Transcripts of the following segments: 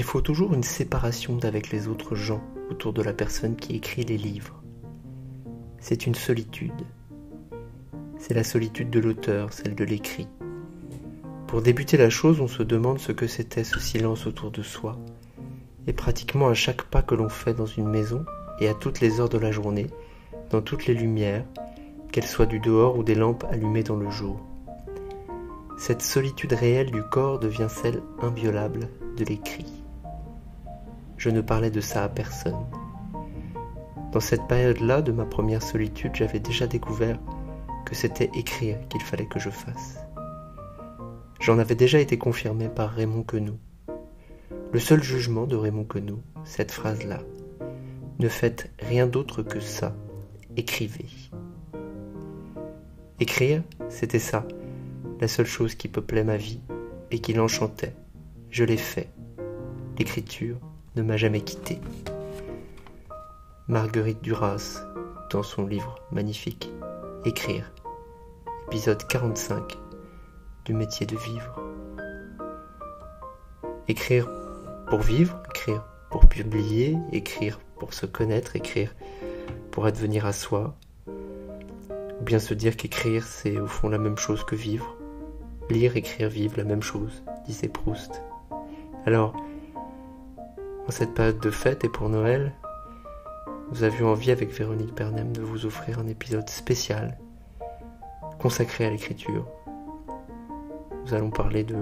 il faut toujours une séparation d'avec les autres gens autour de la personne qui écrit les livres. C'est une solitude. C'est la solitude de l'auteur, celle de l'écrit. Pour débuter la chose, on se demande ce que c'était ce silence autour de soi. Et pratiquement à chaque pas que l'on fait dans une maison, et à toutes les heures de la journée, dans toutes les lumières, qu'elles soient du dehors ou des lampes allumées dans le jour. Cette solitude réelle du corps devient celle inviolable de l'écrit. Je ne parlais de ça à personne. Dans cette période-là de ma première solitude, j'avais déjà découvert que c'était écrire qu'il fallait que je fasse. J'en avais déjà été confirmé par Raymond Queneau. Le seul jugement de Raymond Queneau, cette phrase-là. Ne faites rien d'autre que ça. Écrivez. Écrire, c'était ça, la seule chose qui peuplait ma vie et qui l'enchantait. Je l'ai fait. L'écriture ne m'a jamais quitté. Marguerite Duras, dans son livre magnifique Écrire, épisode 45 du métier de vivre. Écrire pour vivre, écrire pour publier, écrire pour se connaître, écrire pour advenir à soi, ou bien se dire qu'écrire, c'est au fond la même chose que vivre. Lire, écrire, vivre, la même chose, disait Proust. Alors, en cette période de fête et pour Noël, nous avions envie avec Véronique Bernem de vous offrir un épisode spécial consacré à l'écriture. Nous allons parler de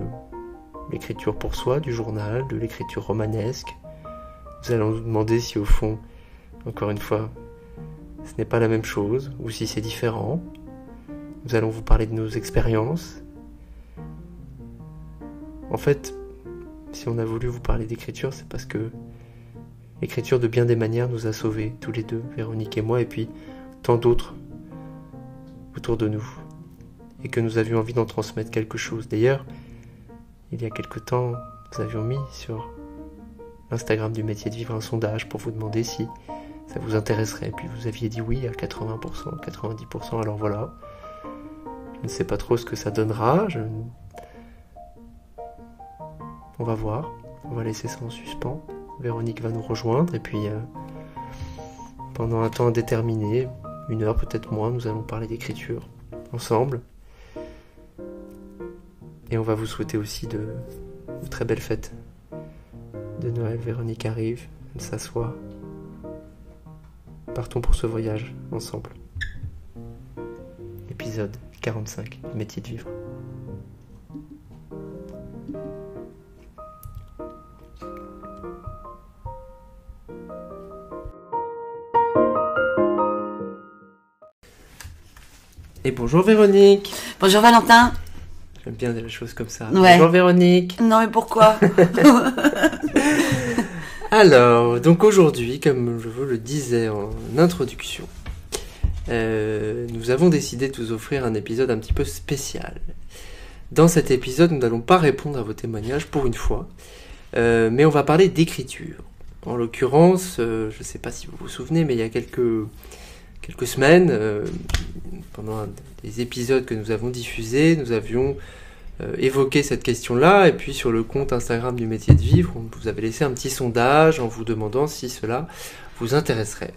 l'écriture pour soi, du journal, de l'écriture romanesque. Nous allons nous demander si au fond, encore une fois, ce n'est pas la même chose, ou si c'est différent. Nous allons vous parler de nos expériences. En fait, si on a voulu vous parler d'écriture, c'est parce que l'écriture de bien des manières nous a sauvés, tous les deux, Véronique et moi, et puis tant d'autres autour de nous, et que nous avions envie d'en transmettre quelque chose. D'ailleurs, il y a quelque temps, nous avions mis sur l'Instagram du métier de vivre un sondage pour vous demander si ça vous intéresserait. Puis vous aviez dit oui à 80%, 90%. Alors voilà. Je ne sais pas trop ce que ça donnera. On va voir. On va laisser ça en suspens. Véronique va nous rejoindre et puis euh, pendant un temps indéterminé, une heure peut-être moins, nous allons parler d'écriture ensemble. Et on va vous souhaiter aussi de, très belles fêtes de Noël. Véronique arrive, elle s'assoit partons pour ce voyage ensemble. Épisode 45, métier de vivre. Bonjour Véronique. Bonjour Valentin. J'aime bien des choses comme ça. Bonjour Véronique. Non mais pourquoi? Alors, donc aujourd'hui, comme je vous le disais en introduction, euh, nous avons décidé de vous offrir un épisode un petit peu spécial. Dans cet épisode, nous n'allons pas répondre à vos témoignages pour une fois, euh, mais on va parler d'écriture. En l'occurrence, euh, je ne sais pas si vous vous souvenez, mais il y a quelques, quelques semaines, pendant des épisodes que nous avons diffusés, nous avions euh, évoquer cette question-là. Et puis sur le compte Instagram du métier de vivre, on vous avait laissé un petit sondage en vous demandant si cela vous intéresserait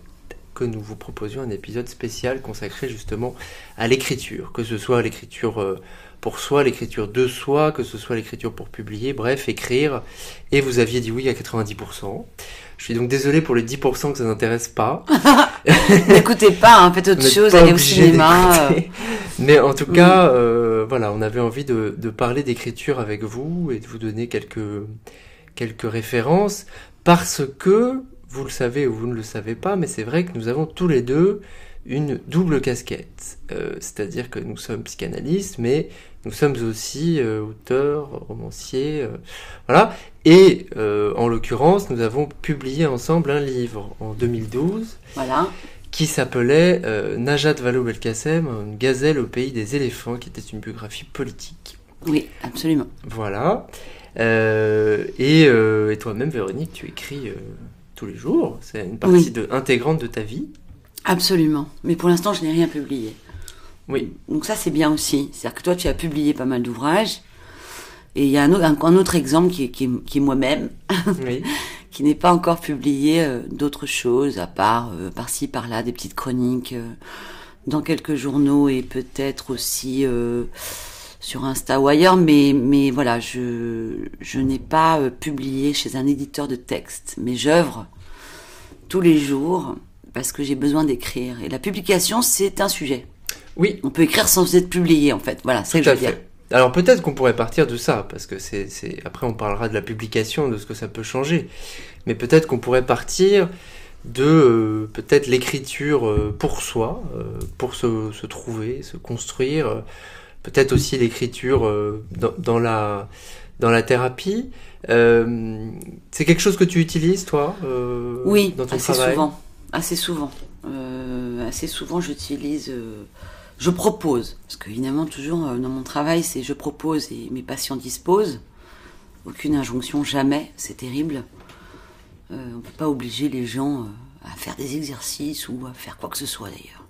que nous vous proposions un épisode spécial consacré justement à l'écriture, que ce soit l'écriture euh, pour soi, l'écriture de soi, que ce soit l'écriture pour publier, bref, écrire. Et vous aviez dit oui à 90%. Je suis donc désolé pour les 10% que ça n'intéresse pas. N'écoutez pas, hein, faites autre chose, allez au cinéma. Euh. Mais en tout cas, euh, voilà, on avait envie de, de parler d'écriture avec vous et de vous donner quelques, quelques références parce que, vous le savez ou vous ne le savez pas, mais c'est vrai que nous avons tous les deux une double casquette. Euh, C'est-à-dire que nous sommes psychanalystes, mais nous sommes aussi euh, auteurs, romanciers, euh, voilà. Et en l'occurrence, nous avons publié ensemble un livre en 2012. Voilà. Qui s'appelait Najat Vallaud-Belkacem, une gazelle au pays des éléphants, qui était une biographie politique. Oui, absolument. Voilà. et, et toi-même, Véronique, tu écris tous les jours. C'est une partie de, intégrante de ta vie. Absolument. Mais pour l'instant, je n'ai rien publié. Oui. Donc ça, c'est bien aussi. C'est-à-dire que toi, tu as publié pas mal d'ouvrages. Et il y a un, un, autre exemple qui est, qui est, moi-même, Oui. qui n'est pas encore publié euh, d'autres choses, à part euh, par-ci, par-là, des petites chroniques euh, dans quelques journaux et peut-être aussi euh, sur Insta ou ailleurs. Mais, mais voilà, je, je n'ai pas publié chez un éditeur de texte, mais j'œuvre tous les jours parce que j'ai besoin d'écrire. Et la publication, c'est un sujet. Oui, On peut écrire sans être publié, en fait. Voilà, c'est ce que je veux dire. Alors peut-être qu'on pourrait partir de ça, parce que c'est, après on parlera de la publication, de ce que ça peut changer. Mais peut-être qu'on pourrait partir de euh, peut-être l'écriture euh, pour soi, euh, pour se, se trouver, se construire. peut-être aussi l'écriture dans, dans la dans la thérapie. C'est quelque chose que tu utilises toi Oui, dans ton assez travail? souvent. Assez souvent. Euh, assez souvent, j'utilise. euh, je propose. Parce qu'évidemment, toujours euh, dans mon travail, c'est je propose et mes patients disposent. Aucune injonction, jamais. C'est terrible. On ne peut pas obliger les gens à faire des exercices ou à faire quoi que ce soit d'ailleurs.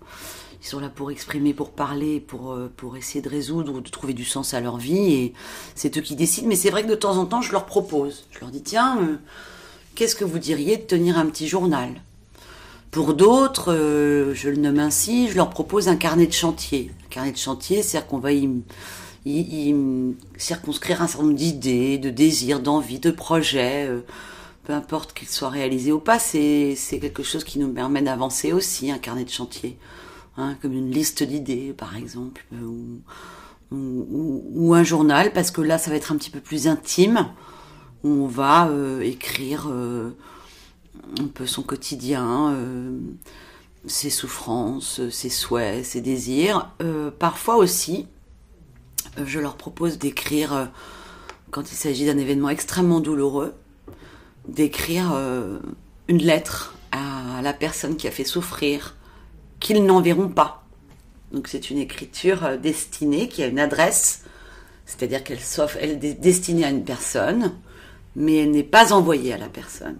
Ils sont là pour exprimer, pour parler, pour, essayer de résoudre ou de trouver du sens à leur vie. Et c'est eux qui décident. Mais c'est vrai que de temps en temps, je leur propose. Je leur dis tiens, qu'est-ce que vous diriez de tenir un petit journal? Pour d'autres, euh, je le nomme ainsi, je leur propose un carnet de chantier. Un carnet de chantier, c'est-à-dire qu'on va y, y- y circonscrire un certain nombre d'idées, de désirs, d'envies, de projets. euh, peu importe qu'ils soient réalisés ou pas, c'est quelque chose qui nous permet d'avancer aussi, un carnet de chantier. Hein, comme une liste d'idées, par exemple, euh, ou, ou, ou- ou un journal, parce que là, ça va être un petit peu plus intime, où on va euh, écrire euh, un peu son quotidien, euh, ses souffrances, ses souhaits, ses désirs. Euh, parfois aussi, je leur propose d'écrire, euh, quand il s'agit d'un événement extrêmement douloureux, d'écrire une lettre à la personne qui a fait souffrir, qu'ils n'enverront pas. Donc c'est une écriture destinée qui a une adresse, c'est-à-dire qu'elle elle est destinée à une personne, mais elle n'est pas envoyée à la personne.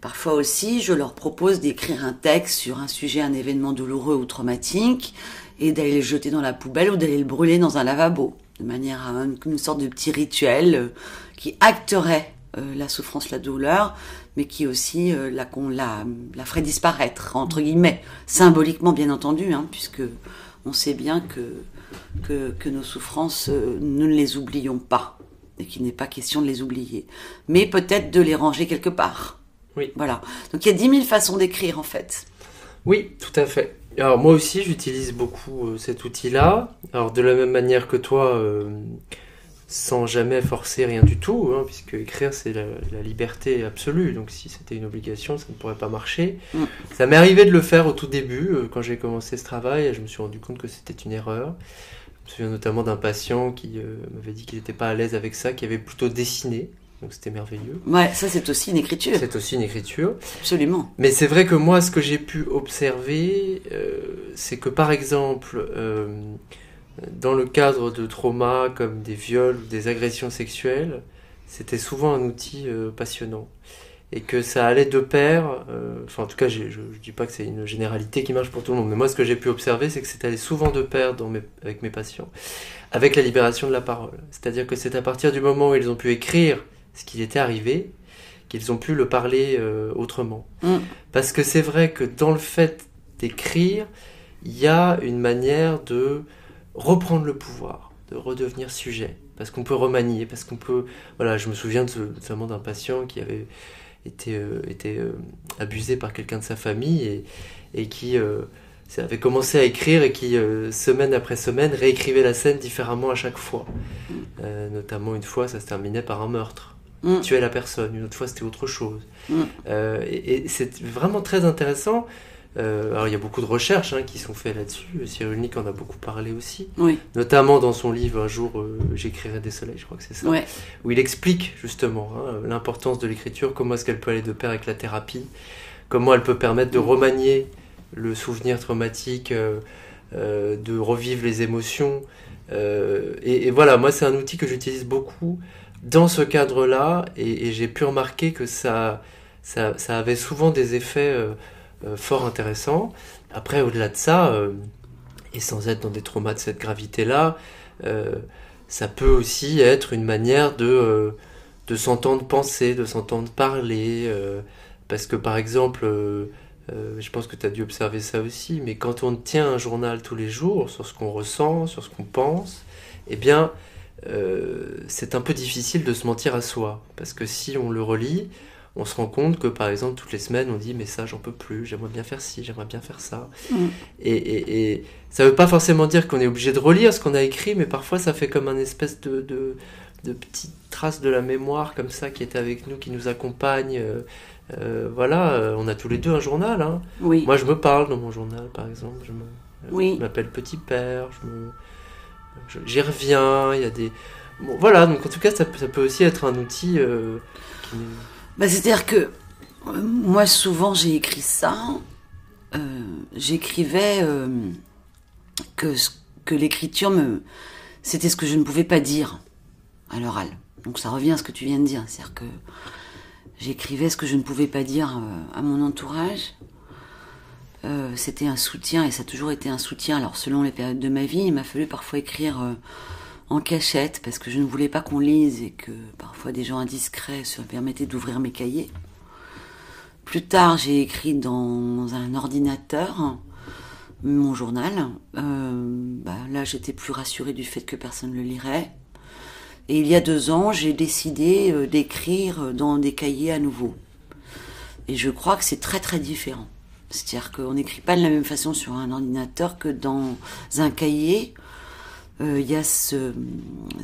Parfois aussi, je leur propose d'écrire un texte sur un sujet, un événement douloureux ou traumatique, et d'aller le jeter dans la poubelle ou d'aller le brûler dans un lavabo, de manière à une, sorte de petit rituel euh, qui acterait euh, la souffrance, la douleur, mais qui aussi euh, la, ferait disparaître, entre guillemets, symboliquement bien entendu, hein, puisque on sait bien que, nos souffrances, nous ne les oublions pas, et qu'il n'est pas question de les oublier, mais peut-être de les ranger quelque part. Oui. Voilà. Donc il y a dix mille façons d'écrire en fait. Oui, tout à fait. Alors moi aussi, j'utilise beaucoup euh, cet outil-là. Alors de la même manière que toi, euh, sans jamais forcer rien du tout, hein, puisque écrire c'est la, la liberté absolue. Donc si c'était une obligation, ça ne pourrait pas marcher. Mm. Ça m'est arrivé de le faire au tout début, euh, quand j'ai commencé ce travail. et Je me suis rendu compte que c'était une erreur. Je me souviens notamment d'un patient qui m'avait dit qu'il n'était pas à l'aise avec ça, qui avait plutôt dessiné. Donc c'était merveilleux. Ouais, ça c'est aussi une écriture, C'est aussi une écriture. absolument. Mais c'est vrai que moi, ce que j'ai pu observer, euh, c'est que par exemple, euh, dans le cadre de traumas comme des viols ou des agressions sexuelles, c'était souvent un outil euh, passionnant. Et que ça allait de pair, enfin en tout cas, je ne dis pas que c'est une généralité qui marche pour tout le monde, mais moi ce que j'ai pu observer, c'est que c'est allé souvent de pair dans mes- avec mes patients, avec la libération de la parole. C'est-à-dire que c'est à partir du moment où ils ont pu écrire ce qui était arrivé, qu'ils ont pu le parler euh, autrement. Mm. Parce que c'est vrai que dans le fait d'écrire, il y a une manière de reprendre le pouvoir, de redevenir sujet. Parce qu'on peut remanier, parce qu'on peut... Voilà, je me souviens de ce- notamment d'un patient qui avait été, euh, été euh, abusé par quelqu'un de sa famille et, et qui avait commencé à écrire et qui, euh, semaine après semaine, réécrivait la scène différemment à chaque fois. Euh, notamment une fois, ça se terminait par un meurtre Mm. tuer la personne, une autre fois c'était autre chose. Mm. Euh, et et c'est vraiment très intéressant. Euh, alors il y a beaucoup de recherches hein, qui sont faites là-dessus. Cyril Nick en a beaucoup parlé aussi, Oui, notamment dans son livre Un jour euh, j'écrirai des soleils, je crois que c'est ça, ouais. où il explique justement hein, l'importance de l'écriture, comment est-ce qu'elle peut aller de pair avec la thérapie, comment elle peut permettre de remanier le souvenir traumatique, de revivre les émotions. Et, et voilà, moi c'est un outil que j'utilise beaucoup dans ce cadre-là, et, j'ai pu remarquer que ça, ça, avait souvent des effets euh, euh, fort intéressants. Après, au-delà de ça, euh, et sans être dans des traumas de cette gravité-là, ça peut aussi être une manière de, de s'entendre penser, de s'entendre parler. parce que par exemple, je pense que tu as dû observer ça aussi, mais quand on tient un journal tous les jours sur ce qu'on ressent, sur ce qu'on pense, eh bien, c'est un peu difficile de se mentir à soi. Parce que si on le relit, on se rend compte que par exemple toutes les semaines on dit mais ça j'en peux plus, j'aimerais bien faire ci, j'aimerais bien faire ça. Mm. Et, ça ne veut pas forcément dire qu'on est obligé de relire ce qu'on a écrit, mais parfois ça fait comme un espèce de, de, de petite trace de la mémoire comme ça qui est avec nous, qui nous accompagne. Euh, euh, voilà, euh, on a tous les deux un journal. Hein. Oui. Moi je me parle dans mon journal par exemple, je m'appelle Petit Père, j'y reviens, il y a des... voilà, donc en tout cas ça, peut aussi être un outil qui bah, C'est-à-dire que euh, moi, souvent, j'ai écrit ça. Euh, j'écrivais euh, que, que l'écriture, me, c'était ce que je ne pouvais pas dire à l'oral. Donc ça revient à ce que tu viens de dire. C'est-à-dire que j'écrivais ce que je ne pouvais pas dire à mon entourage. C'était un soutien et ça a toujours été un soutien. Alors selon les périodes de ma vie, il m'a fallu parfois écrire en cachette parce que je ne voulais pas qu'on lise et que parfois des gens indiscrets se permettaient d'ouvrir mes cahiers. Plus tard, j'ai écrit dans un ordinateur mon journal. Euh, bah, là, j'étais plus rassurée du fait que personne ne le lirait. Et il y a deux ans, j'ai décidé euh, d'écrire dans des cahiers à nouveau. Et je crois que c'est très très différent. C'est-à-dire qu'on n'écrit pas de la même façon sur un ordinateur que dans un cahier euh, il y a ce,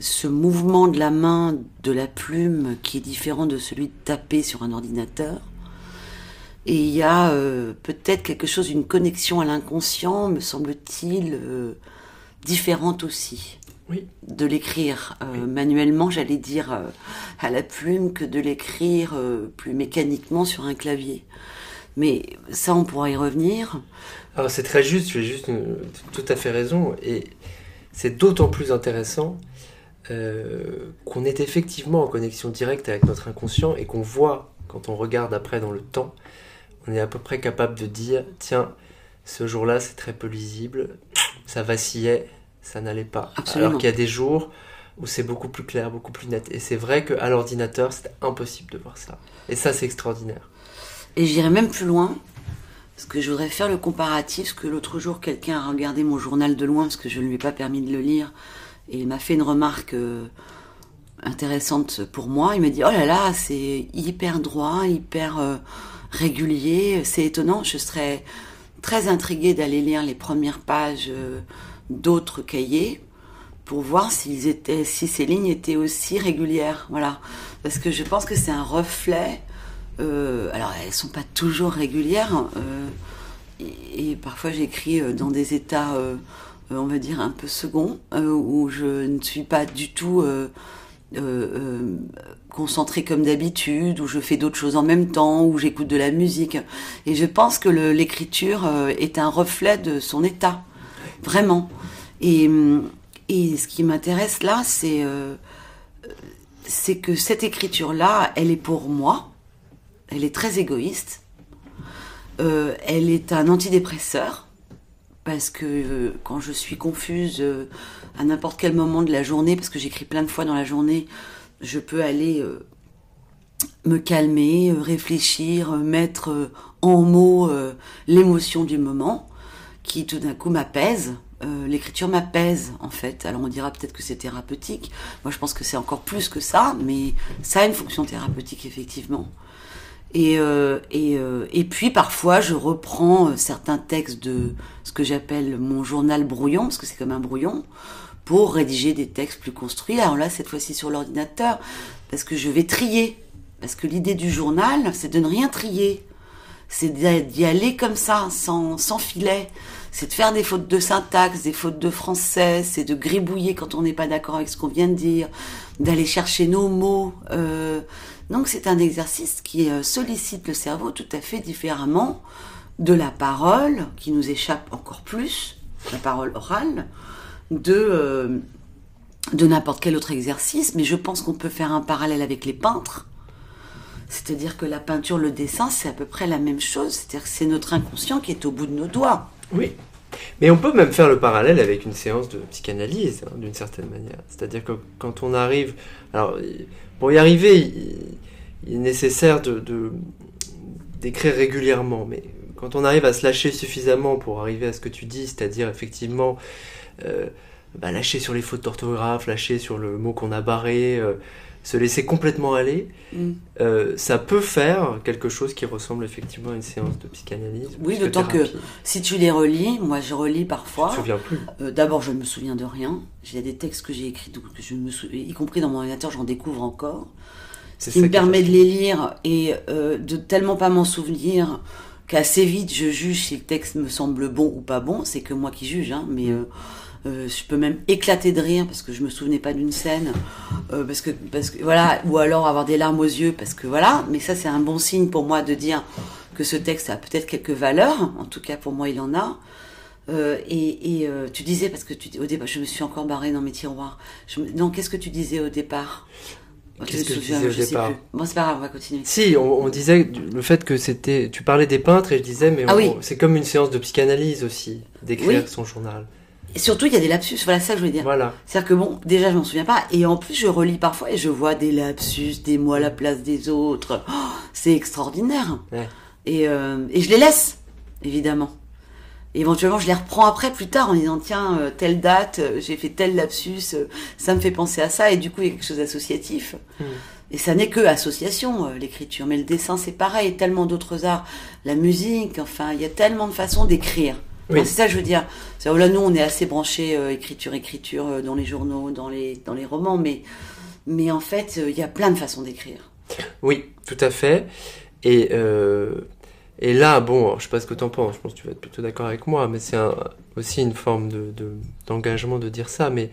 ce, mouvement de la main, de la plume, qui est différent de celui de taper sur un ordinateur. Et il y a euh, peut-être quelque chose, une connexion à l'inconscient, me semble-t-il, euh, différente aussi. Oui. De l'écrire manuellement, j'allais dire à la plume, que de l'écrire plus mécaniquement sur un clavier. Mais ça, on pourra y revenir. Alors c'est très juste, tu as juste tout à fait raison. Et c'est d'autant plus intéressant euh, qu'on est effectivement en connexion directe avec notre inconscient et qu'on voit, quand on regarde après dans le temps, on est à peu près capable de dire, tiens, ce jour-là c'est très peu lisible, ça vacillait, ça n'allait pas. Alors qu'il y a des jours où c'est beaucoup plus clair, beaucoup plus net. Et c'est vrai qu'à l'ordinateur, c'est impossible de voir ça. Et ça, c'est extraordinaire. Et j'irai même plus loin. Parce que je voudrais faire le comparatif, parce que l'autre jour, quelqu'un a regardé mon journal de loin, parce que je ne lui ai pas permis de le lire, et il m'a fait une remarque euh, intéressante pour moi. Il m'a dit, oh là là, c'est hyper droit, hyper euh, régulier, c'est étonnant, je serais très intriguée d'aller lire les premières pages euh, d'autres cahiers pour voir si ces lignes étaient aussi régulières. Voilà. Parce que je pense que c'est un reflet alors, elles sont pas toujours régulières. Euh, et, parfois, j'écris euh, dans des états, on va dire, un peu seconds, où je ne suis pas du tout concentrée comme d'habitude, où je fais d'autres choses en même temps, où j'écoute de la musique. Et je pense que l'écriture est un reflet de son état, vraiment. Et, et ce qui m'intéresse là, c'est c'est que cette écriture-là, elle est pour moi, elle est très égoïste. Euh, elle est un antidépresseur parce que euh, quand je suis confuse euh, à n'importe quel moment de la journée, parce que j'écris plein de fois dans la journée, je peux aller me calmer, réfléchir, mettre en mots l'émotion du moment qui tout d'un coup m'apaise. L'écriture m'apaise en fait. Alors on dira peut-être que c'est thérapeutique. Moi je pense que c'est encore plus que ça, mais ça a une fonction thérapeutique effectivement. Et, euh, et, euh, et, puis parfois, je reprends euh, certains textes de ce que j'appelle mon journal brouillon, parce que c'est comme un brouillon, pour rédiger des textes plus construits. Alors là, cette fois-ci sur l'ordinateur, parce que je vais trier. Parce que l'idée du journal, c'est de ne rien trier. C'est d'y aller comme ça, sans, sans filet. C'est de faire des fautes de syntaxe, des fautes de français, c'est de gribouiller quand on n'est pas d'accord avec ce qu'on vient de dire, d'aller chercher nos mots. Euh, donc c'est un exercice qui euh, sollicite le cerveau tout à fait différemment de la parole, qui nous échappe encore plus, la parole orale, de, euh, de n'importe quel autre exercice. Mais je pense qu'on peut faire un parallèle avec les peintres. C'est-à-dire que la peinture, le dessin, c'est à peu près la même chose. C'est-à-dire que c'est notre inconscient qui est au bout de nos doigts. Oui. Mais on peut même faire le parallèle avec une séance de psychanalyse, hein, d'une certaine manière. C'est-à-dire que quand on arrive... Alors, pour y arriver, il, est nécessaire de, d'écrire régulièrement, mais quand on arrive à se lâcher suffisamment pour arriver à ce que tu dis, c'est-à-dire effectivement euh, bah, lâcher sur les fautes d'orthographe, lâcher sur le mot qu'on a barré, euh, se laisser complètement aller, mm. euh, ça peut faire quelque chose qui ressemble effectivement à une séance de psychanalyse. Oui, d'autant que si tu les relis, moi je relis parfois. Tu te souviens plus. Euh, d'abord, je ne me souviens de rien. J'ai des textes que j'ai écrits, que je me y compris dans mon ordinateur, j'en découvre encore. Ce qui me permet de les lire et euh, de tellement pas m'en souvenir qu'assez vite je juge si le texte me semble bon ou pas bon. C'est que moi qui juge, hein, mais. Mm. Euh, je peux même éclater de rire parce que je me souvenais pas d'une scène, euh, parce que parce que voilà, ou alors avoir des larmes aux yeux parce que voilà. Mais ça c'est un bon signe pour moi de dire que ce texte a peut-être quelques valeurs. En tout cas pour moi il en a. Euh, et, et tu disais parce que tu au départ je me suis encore barré dans mes tiroirs. Je, non qu'est-ce que tu disais au départ? Qu'est-ce que tu disais au départ? Bon, c'est pas grave, on va continuer. Si, on, disait le fait que c'était. Tu parlais des peintres et je disais, mais ah c'est comme une séance de psychanalyse aussi, d'écrire son journal. Et surtout, il y a des lapsus. Voilà ça que je voulais dire. Voilà. C'est-à-dire que bon, déjà, je m'en souviens pas. Et en plus, je relis parfois et je vois des lapsus, des mots à la place des autres. Oh, c'est extraordinaire. Et, euh, et je les laisse, évidemment. Et éventuellement, je les reprends après, plus tard, en disant tiens, euh, telle date, euh, j'ai fait tel lapsus, ça me fait penser à ça. Et du coup, il y a quelque chose d'associatif. Hmm. Et ça n'est que association, l'écriture. Mais le dessin, c'est pareil. Tellement d'autres arts. La musique, enfin, il y a tellement de façons d'écrire c'est ça que je veux dire. Là, nous, on est assez branchés euh, écriture, écriture euh, dans les journaux, dans les, dans les romans, mais, mais en fait, euh, il y a plein de façons d'écrire. Oui, tout à fait. Et, et là, bon, je sais pas ce que tu en penses, je pense que tu vas être plutôt d'accord avec moi, mais c'est aussi une forme de, d'engagement de, dire ça. Mais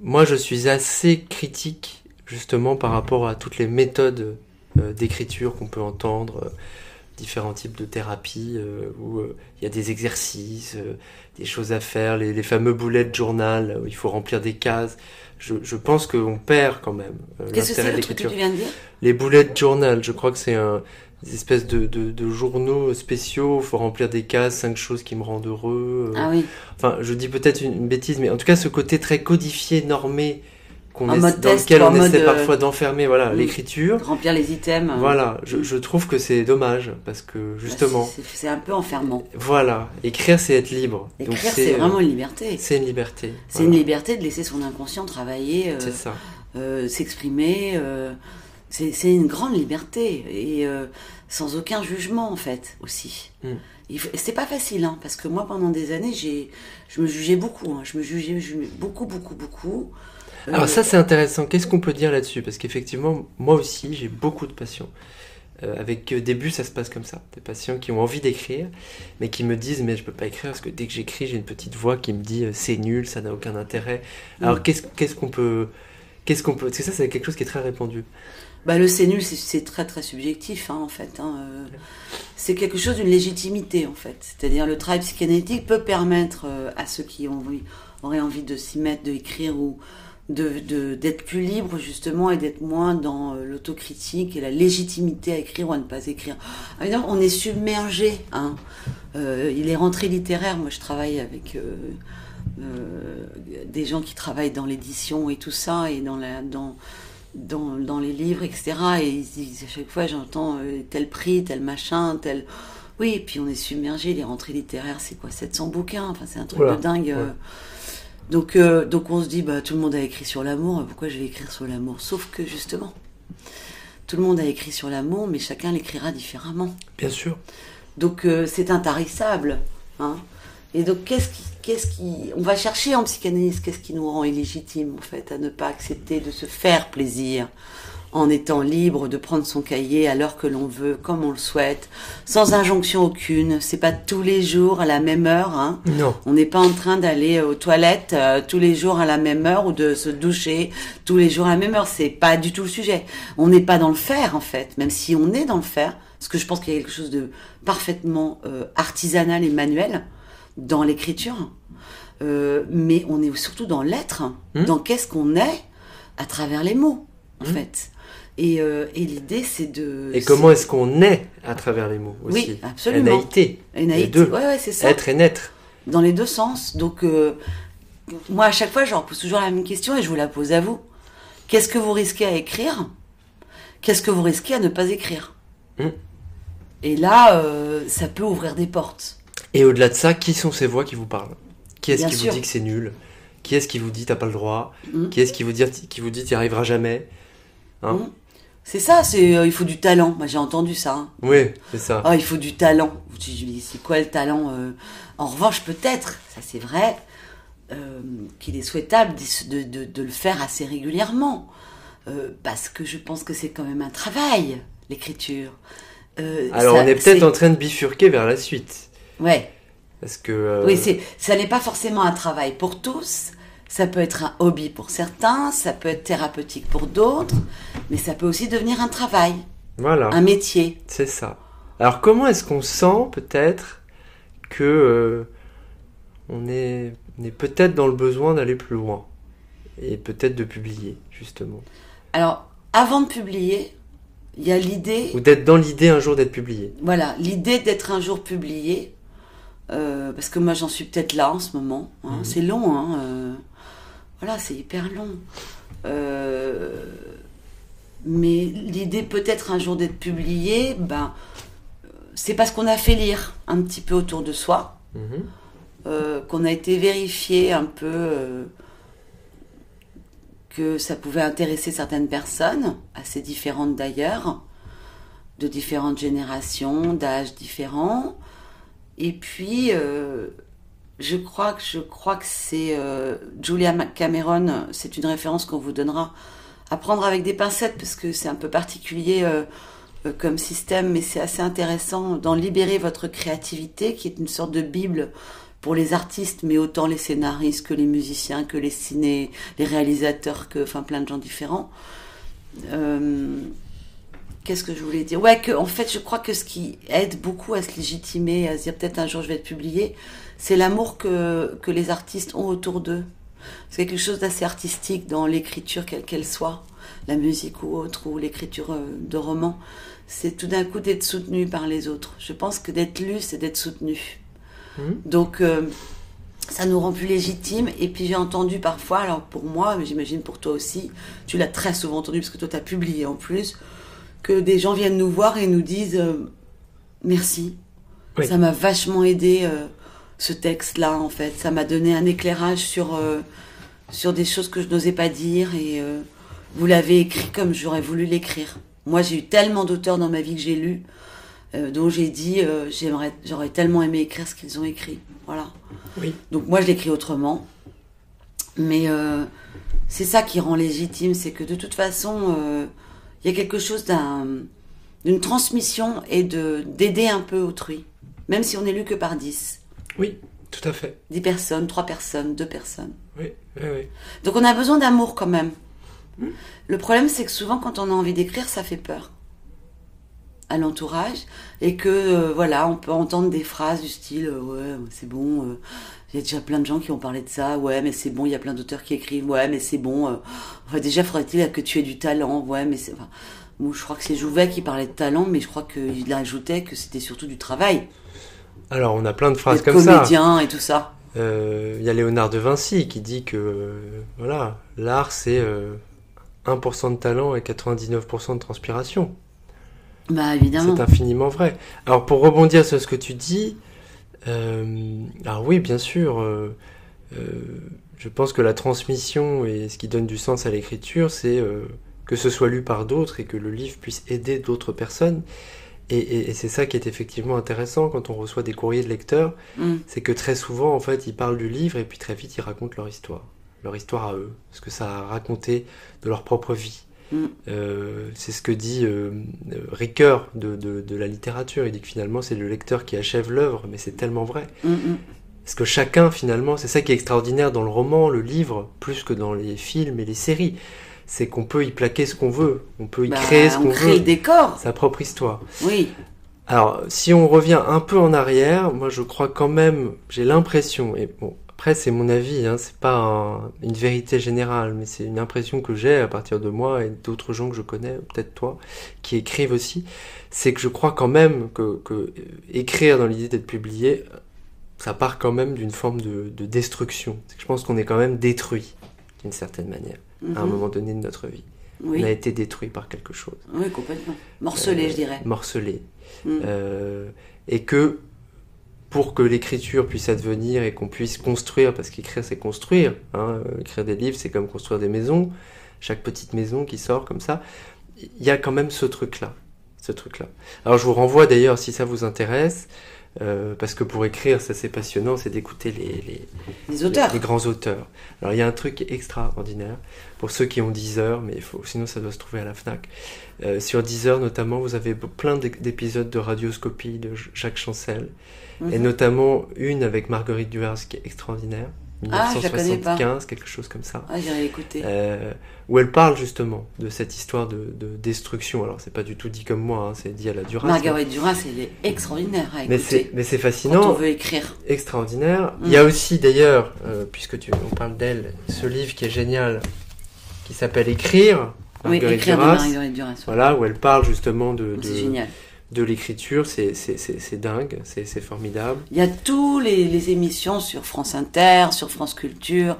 moi, je suis assez critique, justement, par rapport à toutes les méthodes d'écriture qu'on peut entendre différents types de thérapies euh, où euh, il y a des exercices, euh, des choses à faire, les, fameux bullet journal où il faut remplir des cases. Je, je pense qu'on perd quand même Qu'est-ce que c'est le truc que tu viens de dire? Les bullet journal, je crois que c'est un des espèces de, de, de, journaux spéciaux, il faut remplir des cases, cinq choses qui me rendent heureux. Ah oui. Enfin, je dis peut-être une, une, bêtise, mais en tout cas, ce côté très codifié, normé, dans lequel on essaie parfois d'enfermer voilà l'écriture. remplir les items. Voilà je, trouve que c'est dommage parce que bah, justement c'est un peu enfermant. voilà écrire c'est être libre. Écrire c'est vraiment une liberté. c'est une liberté c'est une liberté de laisser son inconscient travailler euh, ça. euh, s'exprimer euh, c'est une grande liberté et sans aucun jugement en fait aussi. Hmm. c'est pas facile hein, parce que moi pendant des années j'ai je me jugeais beaucoup hein. je me jugeais beaucoup beaucoup beaucoup alors ça c'est intéressant. Qu'est-ce qu'on peut dire là-dessus? Parce qu'effectivement, moi aussi, j'ai beaucoup de patients. Euh, avec euh, début, ça se passe comme ça. Des patients qui ont envie d'écrire, mais qui me disent mais je peux pas écrire parce que dès que j'écris, j'ai une petite voix qui me dit euh, c'est nul, ça n'a aucun intérêt. Alors mm. qu'est-ce qu'on peut, qu'est-ce qu'on peut Parce que ça, c'est quelque chose qui est très répandu. Bah, le c'est nul, c'est très très subjectif hein, en fait. Hein, c'est quelque chose d'une légitimité en fait. C'est-à-dire le travail psychanalytique peut permettre à ceux qui ont auraient envie de s'y mettre, d'écrire ou de d'être plus libre justement et d'être moins dans euh, l'autocritique et la légitimité à écrire ou à ne pas écrire. Évidemment, on est submergé. Hein. Euh, les rentrées littéraires, moi je travaille avec euh, euh, des gens qui travaillent dans l'édition et tout ça et dans la dans dans, dans les livres, etc. Et ils disent, à chaque fois, j'entends tel prix, tel machin, tel. Oui, et puis on est submergé. Les rentrées littéraires, c'est quoi? 700 bouquins? Enfin, c'est un truc de dingue. Donc, euh, donc on se dit, bah, tout le monde a écrit sur l'amour, pourquoi je vais écrire sur l'amour? Sauf que justement, tout le monde a écrit sur l'amour, mais chacun l'écrira différemment. Bien sûr. Donc euh, c'est intarissable. Hein et donc qu'est-ce qui, qu'est-ce qui, on va chercher en psychanalyse, qu'est-ce qui nous rend illégitime en fait, à ne pas accepter de se faire plaisir, en étant libre de prendre son cahier à l'heure que l'on veut, comme on le souhaite, sans injonction aucune. C'est pas tous les jours à la même heure. Hein. Non. On n'est pas en train d'aller aux toilettes euh, tous les jours à la même heure ou de se doucher tous les jours à la même heure. C'est pas du tout le sujet. On n'est pas dans le faire en fait, même si on est dans le faire, parce que je pense qu'il y a quelque chose de parfaitement euh, artisanal et manuel dans l'écriture. Euh, mais on est surtout dans l'être, hmm. dans qu'est-ce qu'on est à travers les mots, en hmm. fait. Euh, et, l'idée, c'est de. Et comment est-ce qu'on est à travers les mots aussi Oui, absolument. Naïveté. Et naïveté. Ouais, ouais, c'est ça. Être et naître. dans les deux sens. Donc, euh, moi, à chaque fois, je leur pose toujours la même question et je vous la pose à vous. Qu'est-ce que vous risquez à écrire? Qu'est-ce que vous risquez à ne pas écrire? Mm. Et là, euh, ça peut ouvrir des portes. Et au-delà de ça, qui sont ces voix qui vous parlent? Qui est-ce qui sûr. vous dit que c'est nul? Qui est-ce qui vous dit t'as pas le droit? Mm. Qui est-ce qui vous dit qui vous dit t'y arriveras jamais? Hein? Mm. C'est ça, c'est euh, il faut du talent. Moi, j'ai entendu ça. hein. Oui, c'est ça. Ah, il faut du talent. Je dis, Julie, c'est quoi le talent euh? En revanche, peut-être, ça c'est vrai, euh, qu'il est souhaitable de, de- de le faire assez régulièrement. Euh, parce que je pense que c'est quand même un travail, l'écriture. Euh, Alors ça- on est peut-être c'est- en train de bifurquer vers la suite. Ouais. Parce que. euh, Oui, c'est, ça n'est pas forcément un travail pour tous. Ça peut être un hobby pour certains, ça peut être thérapeutique pour d'autres, mais ça peut aussi devenir un travail, Voilà. un métier. C'est ça. Alors comment est-ce qu'on sent peut-être que euh, on est, on est peut-être dans le besoin d'aller plus loin et peut-être de publier justement? Alors, avant de publier, il y a l'idée ou d'être dans l'idée un jour d'être publié. Voilà, l'idée d'être un jour publié, euh, parce que moi j'en suis peut-être là en ce moment, hein, Mhm. c'est long, hein, euh, voilà, c'est hyper long. Euh, mais l'idée peut-être un jour d'être publié, ben, c'est parce qu'on a fait lire un petit peu autour de soi, Mhm. euh, qu'on a été vérifié un peu euh, que ça pouvait intéresser certaines personnes, assez différentes d'ailleurs, de différentes générations, d'âges différents. Et puis, je crois que je crois que c'est euh, Julia Cameron, c'est une référence qu'on vous donnera à prendre avec des pincettes parce que c'est un peu particulier euh, euh, comme système, mais c'est assez intéressant dans libérer votre créativité, qui est une sorte de bible pour les artistes, mais autant les scénaristes que les musiciens, que les ciné, les réalisateurs, que enfin plein de gens différents. Qu'est-ce que je voulais dire? Ouais, que en fait, je crois que ce qui aide beaucoup à se légitimer, à se dire peut-être un jour je vais être publié, c'est l'amour que, que les artistes ont autour d'eux. C'est quelque chose d'assez artistique dans l'écriture, quelle qu'elle soit, la musique ou autre, ou l'écriture euh, de romans. C'est tout d'un coup d'être soutenu par les autres. Je pense que d'être lu, c'est d'être soutenu. Mhm. Donc, euh, ça nous rend plus légitimes. Et puis, j'ai entendu parfois, alors pour moi, mais j'imagine pour toi aussi, tu l'as très souvent entendu parce que toi, tu as publié en plus, que des gens viennent nous voir et nous disent euh, merci. Oui. Ça m'a vachement aidé, euh, ce texte-là, en fait. Ça m'a donné un éclairage sur, euh, sur des choses que je n'osais pas dire et euh, vous l'avez écrit comme j'aurais voulu l'écrire. Moi, j'ai eu tellement d'auteurs dans ma vie que j'ai lu, euh, dont j'ai dit euh, j'aimerais, j'aurais tellement aimé écrire ce qu'ils ont écrit. Voilà. Oui. Donc moi, je l'écris autrement. Mais euh, c'est ça qui rend légitime, c'est que de toute façon, euh, il y a quelque chose d'un, d'une transmission et de d'aider un peu autrui, même si on est lu que par 10. Oui, tout à fait. 10 personnes, 3 personnes, 2 personnes. Oui, oui, oui. Donc on a besoin d'amour quand même. Hmm? Le problème, c'est que souvent, quand on a envie d'écrire, ça fait peur à l'entourage et que euh, voilà, on peut entendre des phrases du style euh, ouais, c'est bon. euh, il y a déjà plein de gens qui ont parlé de ça. Ouais, mais c'est bon. Il y a plein d'auteurs qui écrivent. Ouais, mais c'est bon. enfin, déjà, faudrait-il que tu aies du talent. Ouais, mais c'est. Enfin, bon, je crois que c'est Jouvet qui parlait de talent, mais je crois qu'il ajoutait que c'était surtout du travail. Alors on a plein de phrases comme ça. comédien et tout ça. Euh, Il y a Léonard de Vinci qui dit que euh, voilà, l'art c'est euh, 1% de talent et 99% de transpiration. Bah évidemment. C'est infiniment vrai. Alors pour rebondir sur ce que tu dis, euh, alors oui, bien sûr, euh, euh, je pense que la transmission et ce qui donne du sens à l'écriture, c'est euh, que ce soit lu par d'autres et que le livre puisse aider d'autres personnes. Et, et- et c'est ça qui est effectivement intéressant quand on reçoit des courriers de lecteurs, Mm. c'est que très souvent, en fait, ils parlent du livre et puis très vite, ils racontent leur histoire, leur histoire à eux, ce que ça a raconté de leur propre vie. Mm. Euh, c'est ce que dit euh, euh, Ricoeur de, de, de la littérature. Il dit que finalement, c'est le lecteur qui achève l'œuvre, mais c'est tellement vrai. Mm. Parce que chacun, finalement, c'est ça qui est extraordinaire dans le roman, le livre, plus que dans les films et les séries. C'est qu'on peut y plaquer ce qu'on veut, on peut y Bah, créer ce on qu'on crée veut, le décor. sa propre histoire. Oui. Alors, si on revient un peu en arrière, moi je crois quand même, j'ai l'impression, et bon, après c'est mon avis, hein, c'est pas un- une vérité générale, mais c'est une impression que j'ai à partir de moi et d'autres gens que je connais, peut-être toi, qui écrivent aussi, c'est que je crois quand même que, que euh, écrire dans l'idée d'être publié, ça part quand même d'une forme de, destruction. Je pense qu'on est quand même détruit d'une certaine manière à un mhm. moment donné de notre vie. On a été détruit par quelque chose. Oui, complètement. Morcelé, je dirais. Morcelé. Mhm. et que pour que l'écriture puisse advenir et qu'on puisse construire, parce qu'écrire c'est construire, hein, écrire des livres c'est comme construire des maisons, chaque petite maison qui sort comme ça, il y a quand même ce truc-là. Ce truc-là. Alors je vous renvoie d'ailleurs, si ça vous intéresse, euh, parce que pour écrire, ça c'est passionnant, c'est d'écouter les, les, auteurs. Les, grands auteurs. Alors il y a un truc extraordinaire, pour ceux qui ont 10 heures, mais faut, sinon ça doit se trouver à la FNAC. Euh, sur 10 heures notamment, vous avez plein d'épisodes de radioscopie de Jacques Chancel, et mhm. notamment une avec Marguerite Duras qui est extraordinaire. 1975, quelque chose comme ça. Ah, j'irai écouter. Euh, où elle parle justement de cette histoire de, destruction. Alors, c'est pas du tout dit comme moi, hein, c'est dit à la Duras. Marguerite Duras, elle est extraordinaire à écouter. Mais c'est fascinant. Quand on veut écrire. Extraordinaire. Mm. Il y a aussi d'ailleurs, euh, puisque tu, on parle d'elle, ce livre qui est génial, qui s'appelle Écrire. Marguerite oui, Écrire Duras, de Marguerite Duras. Voilà, où elle parle justement de. C'est génial de l'écriture, c'est dingue, c'est formidable. Il y a tous les, émissions sur France Inter, sur France Culture,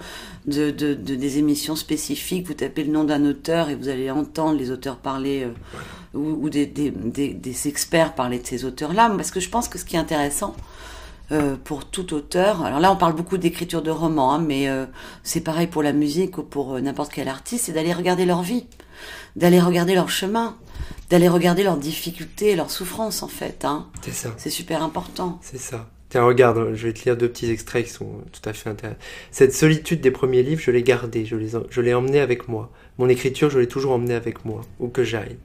de, des émissions spécifiques. Vous tapez le nom d'un auteur et vous allez entendre les auteurs parler euh, ou, des, des, experts parler de ces auteurs-là. Parce que je pense que ce qui est intéressant euh, pour tout auteur, alors là on parle beaucoup d'écriture de romans, hein, mais euh, c'est pareil pour la musique ou pour n'importe quel artiste, c'est d'aller regarder leur vie, d'aller regarder leur chemin d'aller regarder leurs difficultés et leurs souffrances en fait. Hein. C'est ça. C'est super important. C'est ça. Tiens, regarde, je vais te lire deux petits extraits qui sont tout à fait intéressants. Cette solitude des premiers livres, je l'ai gardée, je l'ai, je l'ai emmenée avec moi. Mon écriture, je l'ai toujours emmenée avec moi, où que j'aille.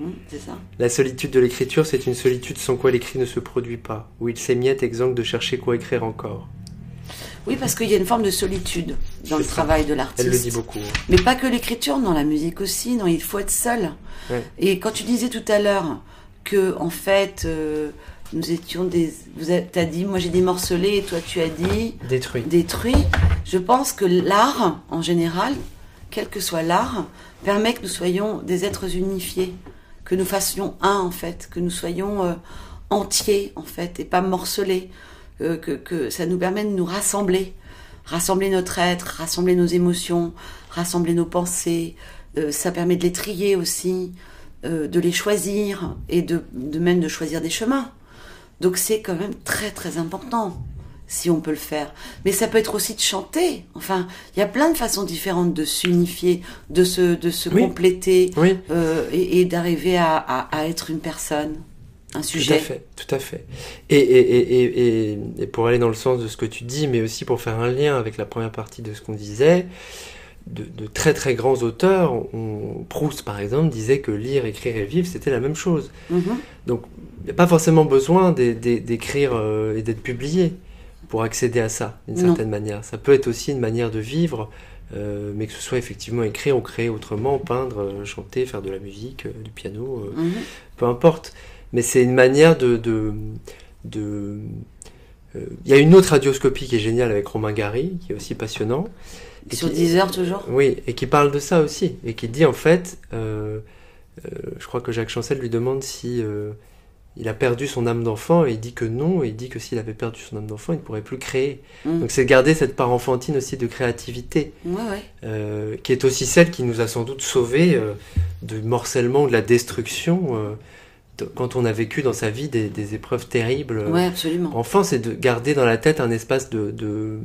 Hum, c'est ça. La solitude de l'écriture, c'est une solitude sans quoi l'écrit ne se produit pas, où il s'émiette exempt de chercher quoi écrire encore. Oui, parce qu'il y a une forme de solitude dans le travail de l'artiste. Elle le dit beaucoup. Hein. Mais pas que l'écriture, dans la musique aussi. Non, il faut être seul. Et quand tu disais tout à l'heure que, en fait, euh, nous étions des. Vous as dit, moi j'ai des morcelés et toi tu as dit. Détruit. Détruit. Je pense que l'art, en général, quel que soit l'art, permet que nous soyons des êtres unifiés, que nous fassions un en fait, que nous soyons euh, entiers en fait et pas morcelés. Euh, que, ça nous permet de nous rassembler, rassembler notre être, rassembler nos émotions, rassembler nos pensées. Euh, ça permet de les trier aussi, euh, de les choisir et de, même de choisir des chemins. Donc c'est quand même très très important si on peut le faire. Mais ça peut être aussi de chanter. Enfin, il y a plein de façons différentes de s'unifier, de se, de se compléter et, d'arriver à, être une personne un sujet. Tout à fait, tout à fait. Et, et, et, et, pour aller dans le sens de ce que tu dis, mais aussi pour faire un lien avec la première partie de ce qu'on disait, de, de, très très grands auteurs, on, Proust par exemple, disait que lire, écrire et vivre, c'était la même chose. Mm-hmm. Donc, il n'y a pas forcément besoin d'écrire euh, et d'être publié pour accéder à ça, d'une certaine manière. Ça peut être aussi une manière de vivre, euh, mais que ce soit effectivement écrire ou créer autrement, peindre, euh, chanter, faire de la musique, du piano, mm-hmm. peu importe mais c'est une manière de... de, de euh, il y a une autre radioscopie qui est géniale avec Romain Gary, qui est aussi passionnant. Et Sur 10 heures toujours? Oui, et qui parle de ça aussi, et qui dit en fait, euh, euh, je crois que Jacques Chancel lui demande si il a perdu son âme d'enfant, et il dit que non, et il dit que s'il avait perdu son âme d'enfant, il ne pourrait plus créer. Mm. Donc c'est garder cette part enfantine aussi de créativité, qui est aussi celle qui nous a sans doute sauvés de morcellement, de la destruction quand on a vécu dans sa vie des, épreuves terribles. Ouais, absolument. Enfin, c'est de garder dans la tête un espace de,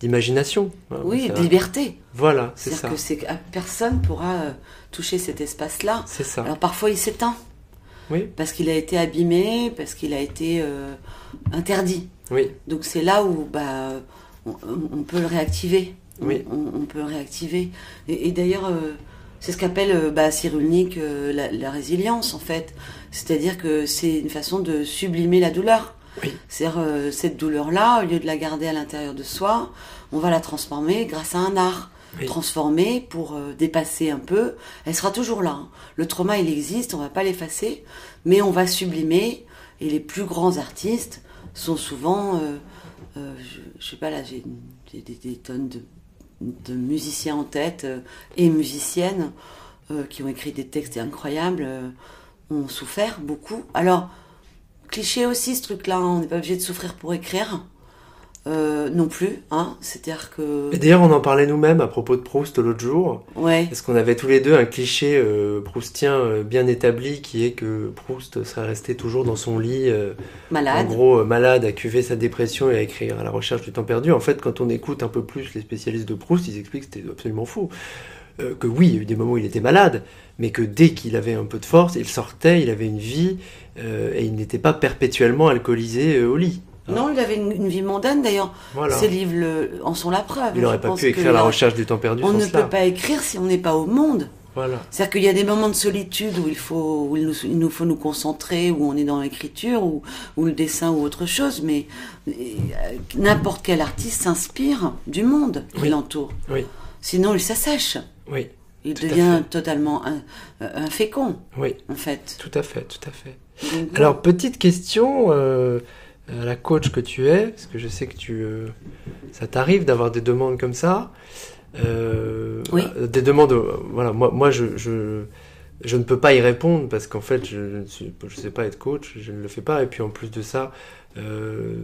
d'imagination. Hein, oui, de liberté. Voilà, c'est ça. que c'est personne pourra euh, toucher cet espace-là. C'est ça. Alors parfois il s'éteint. Oui. Parce qu'il a été abîmé, parce qu'il a été euh, interdit. Oui. Donc c'est là où bah on, peut le réactiver. Oui. On, peut le réactiver. Et, d'ailleurs, euh, c'est ce qu'appelle bah, Cyrulnik la, la, résilience en fait. C'est-à-dire que c'est une façon de sublimer la douleur. C'est-à-dire euh, cette douleur-là, au lieu de la garder à l'intérieur de soi, on va la transformer grâce à un art. Transformer pour euh, dépasser un peu. Elle sera toujours là. Hein. Le trauma, il existe, on va pas l'effacer, mais on va sublimer. Et les plus grands artistes sont souvent, euh, je, sais pas là, j'ai des, tonnes de, de, musiciens en tête et musiciennes qui ont écrit des textes incroyables ont souffert beaucoup. Alors, cliché aussi ce truc-là, hein, on n'est pas obligé de souffrir pour écrire. Euh, non plus, hein. C'est-à-dire que. Et d'ailleurs, on en parlait nous-mêmes à propos de Proust l'autre jour. Ouais. Parce qu'on avait tous les deux un cliché euh, proustien euh, bien établi qui est que Proust serait resté toujours dans son lit, euh, en Malade. gros euh, malade, à cuver sa dépression et à écrire à la recherche du temps perdu. En fait, quand on écoute un peu plus les spécialistes de Proust, ils expliquent que c'était absolument faux. Que oui, il y a eu des moments où il était malade, mais que dès qu'il avait un peu de force, il sortait, il avait une vie et il n'était pas perpétuellement alcoolisé au lit. Non, il avait une, une vie mondaine d'ailleurs. Voilà. Ces livres le- en sont la preuve. Il n'aurait pas pu écrire La recherche du temps perdu On ne cela. peut pas écrire si on n'est pas au monde. Voilà. C'est-à-dire qu'il y a des moments de solitude où il faut, où il nous, il nous faut nous concentrer, où on est dans l'écriture, ou, ou le dessin ou autre chose, mais euh, n'importe quel artiste s'inspire du monde qui Oui. l'entoure. Oui. Sinon, il s'assèche. Oui, Il Tout devient totalement un, un fécond, oui, en fait. tout à fait, tout à fait. Donc, Alors, petite question euh, à la coach que tu es, parce que je sais que tu, euh, ça t'arrive d'avoir des demandes comme ça. Euh, Oui. euh, Des demandes, euh, voilà, moi, moi je, je, je ne peux pas y répondre parce qu'en fait, je ne je sais pas être coach, je ne le fais pas. Et puis en plus de ça, euh,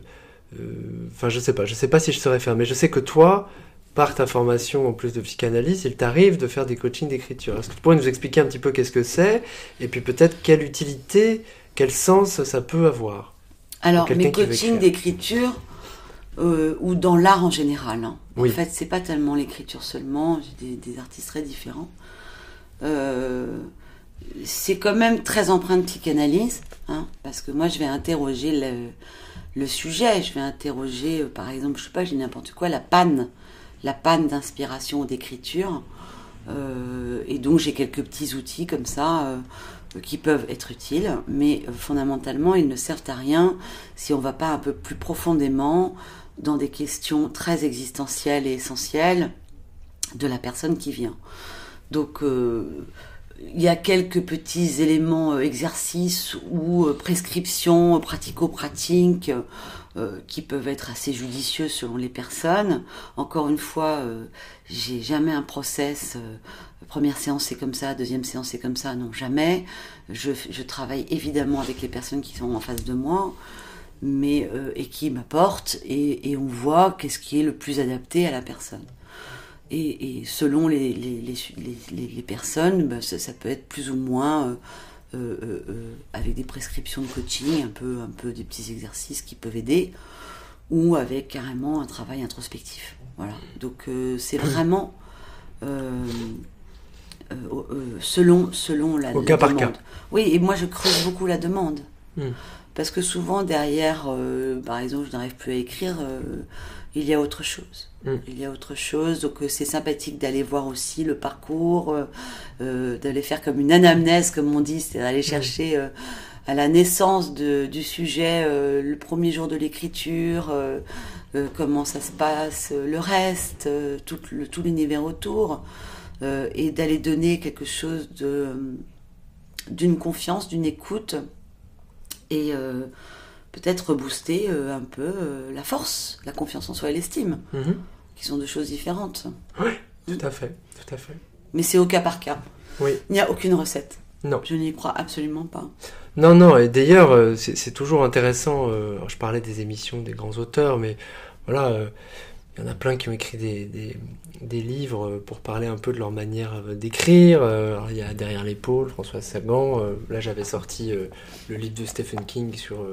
euh, enfin, je sais pas, je sais pas si je saurais faire, mais je sais que toi, par ta formation en plus de psychanalyse, il t'arrive de faire des coachings d'écriture. Est-ce que tu pourrais nous expliquer un petit peu qu'est-ce que c'est et puis peut-être quelle utilité, quel sens ça peut avoir? Alors, mes coachings d'écriture, euh, ou dans l'art en général, hein. Oui. en fait, c'est pas tellement l'écriture seulement, j'ai des, des artistes très différents. Euh, c'est quand même très empreint de psychanalyse, hein, parce que moi, je vais interroger le, le sujet, je vais interroger, euh, par exemple, je sais pas, dis n'importe quoi, la panne, la panne d'inspiration ou d'écriture. Euh, et donc, j'ai quelques petits outils comme ça. Qui peuvent être utiles, mais fondamentalement, ils ne servent à rien si on ne va pas un peu plus profondément dans des questions très existentielles et essentielles de la personne qui vient. Donc, euh, il y a quelques petits éléments, euh, exercices ou euh, prescriptions pratico-pratiques euh, qui peuvent être assez judicieux selon les personnes. Encore une fois, euh, j'ai jamais un process. euh, première séance c'est comme ça, deuxième séance c'est comme ça, non jamais. Je, travaille évidemment avec les personnes qui sont en face de moi, mais et qui m'apportent et, on voit qu'est-ce qui est le plus adapté à la personne. Et, selon les, personnes, ça, ça peut être plus ou moins euh, euh, euh, avec des prescriptions de coaching, un peu, un peu des petits exercices qui peuvent aider, ou avec carrément un travail introspectif. Voilà. Donc c'est vraiment selon, selon la, Au la cas par demande. cas. Oui, et moi je creuse beaucoup la demande. Hmm. Parce que souvent derrière, par exemple, je n'arrive plus à écrire, il y a autre chose. Hmm. Il y a autre chose, donc euh, c'est sympathique d'aller voir aussi le parcours, euh, euh, d'aller faire comme une anamnèse, comme on dit, c'est d'aller chercher euh, à la naissance de- du sujet euh, le premier jour de l'écriture, comment ça se passe, le reste, tout, le, tout l'univers autour, et d'aller donner quelque chose de d'une confiance, d'une écoute, et peut-être rebooster euh, un peu euh, la force, la confiance en soi et l'estime, Mhm. qui sont deux choses différentes. Tout à fait, tout à fait. Mais c'est au cas par cas. Oui. Il n'y a aucune recette. Non. Je n'y crois absolument pas. Non, non, et d'ailleurs, euh, c'est toujours intéressant. je parlais des émissions des grands auteurs, mais voilà, il y en a plein qui ont écrit des, des, des livres pour parler un peu de leur manière d'écrire. Il y a Derrière l'épaule, François Sagan. là, j'avais sorti le livre de Stephen King sur,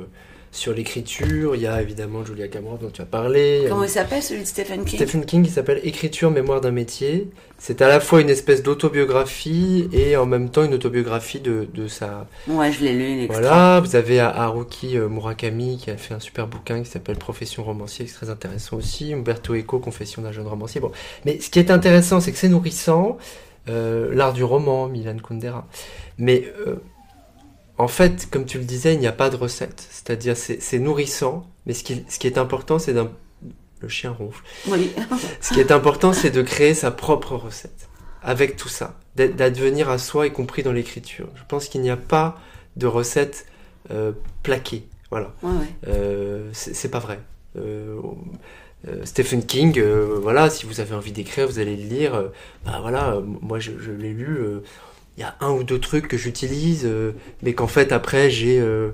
sur l'écriture. Il y a évidemment Julia Cameron dont tu as parlé. Comment il s'appelle celui de Stephen King Stephen King, il s'appelle Écriture, mémoire d'un métier. C'est à la fois une espèce d'autobiographie et en même temps une autobiographie de, de sa, Ouais, je l'ai lu, l'extrait. voilà, vous avez Haruki euh, Murakami qui a fait un super bouquin qui s'appelle Profession romancier, qui est très intéressant aussi. Umberto Eco, Confession d'un jeune romancier. Bon, mais ce qui est intéressant, c'est que c'est nourrissant. Euh, L'art du roman, Milan Kundera. Mais euh, en fait, comme tu le disais, il n'y a pas de recette. C'est-à-dire, c'est c'est nourrissant, mais ce qui, ce qui est important, c'est d'un le chien ronfle. Oui. Ce qui est important, c'est de créer sa propre recette avec tout ça, d'advenir à soi, y compris dans l'écriture. Je pense qu'il n'y a pas de recette euh, plaquée. Voilà, Ouais, ouais. euh, c'est pas vrai. Euh, euh, Stephen King, euh, voilà, si vous avez envie d'écrire, vous allez le lire. euh, bah voilà, moi je, je l'ai lu. Il y a un ou deux trucs que j'utilise, euh, mais qu'en fait après j'ai euh,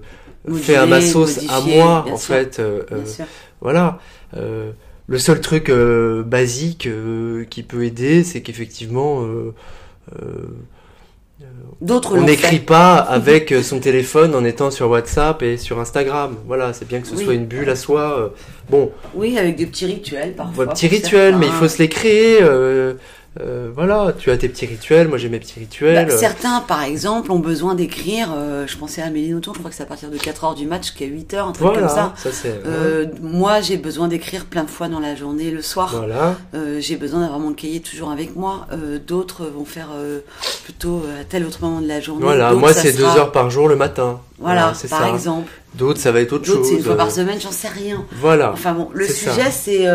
fait à ma sauce à moi, en sûr. fait. euh, voilà. Euh, le seul truc euh, basique euh, qui peut aider, c'est qu'effectivement, euh, euh, D'autres on n'écrit pas avec son téléphone en étant sur WhatsApp et sur Instagram. Voilà, c'est bien que ce Oui. soit une bulle à soi. euh. Bon, Oui, avec des petits rituels parfois. Voilà, petits rituels, mais il faut se les créer. euh, euh, voilà, tu as tes petits rituels, moi j'ai mes petits rituels. Bah, euh, certains, par exemple, ont besoin d'écrire. euh, je pensais à Amélie Nothomb, je crois que c'est à partir de 4h du match jusqu'à 8h, un truc voilà, comme ça. Euh, moi, j'ai besoin d'écrire plein de fois dans la journée, le soir. voilà, j'ai besoin d'avoir mon cahier toujours avec moi. D'autres vont faire plutôt à tel autre moment de la journée. voilà. D'autres, Moi c'est deux sera- heures par jour le matin. Voilà, c'est par ça. exemple. D'autres ça va être autre D'autres, chose. c'est une fois par semaine, j'en sais rien. Voilà. Enfin bon, le sujet, c'est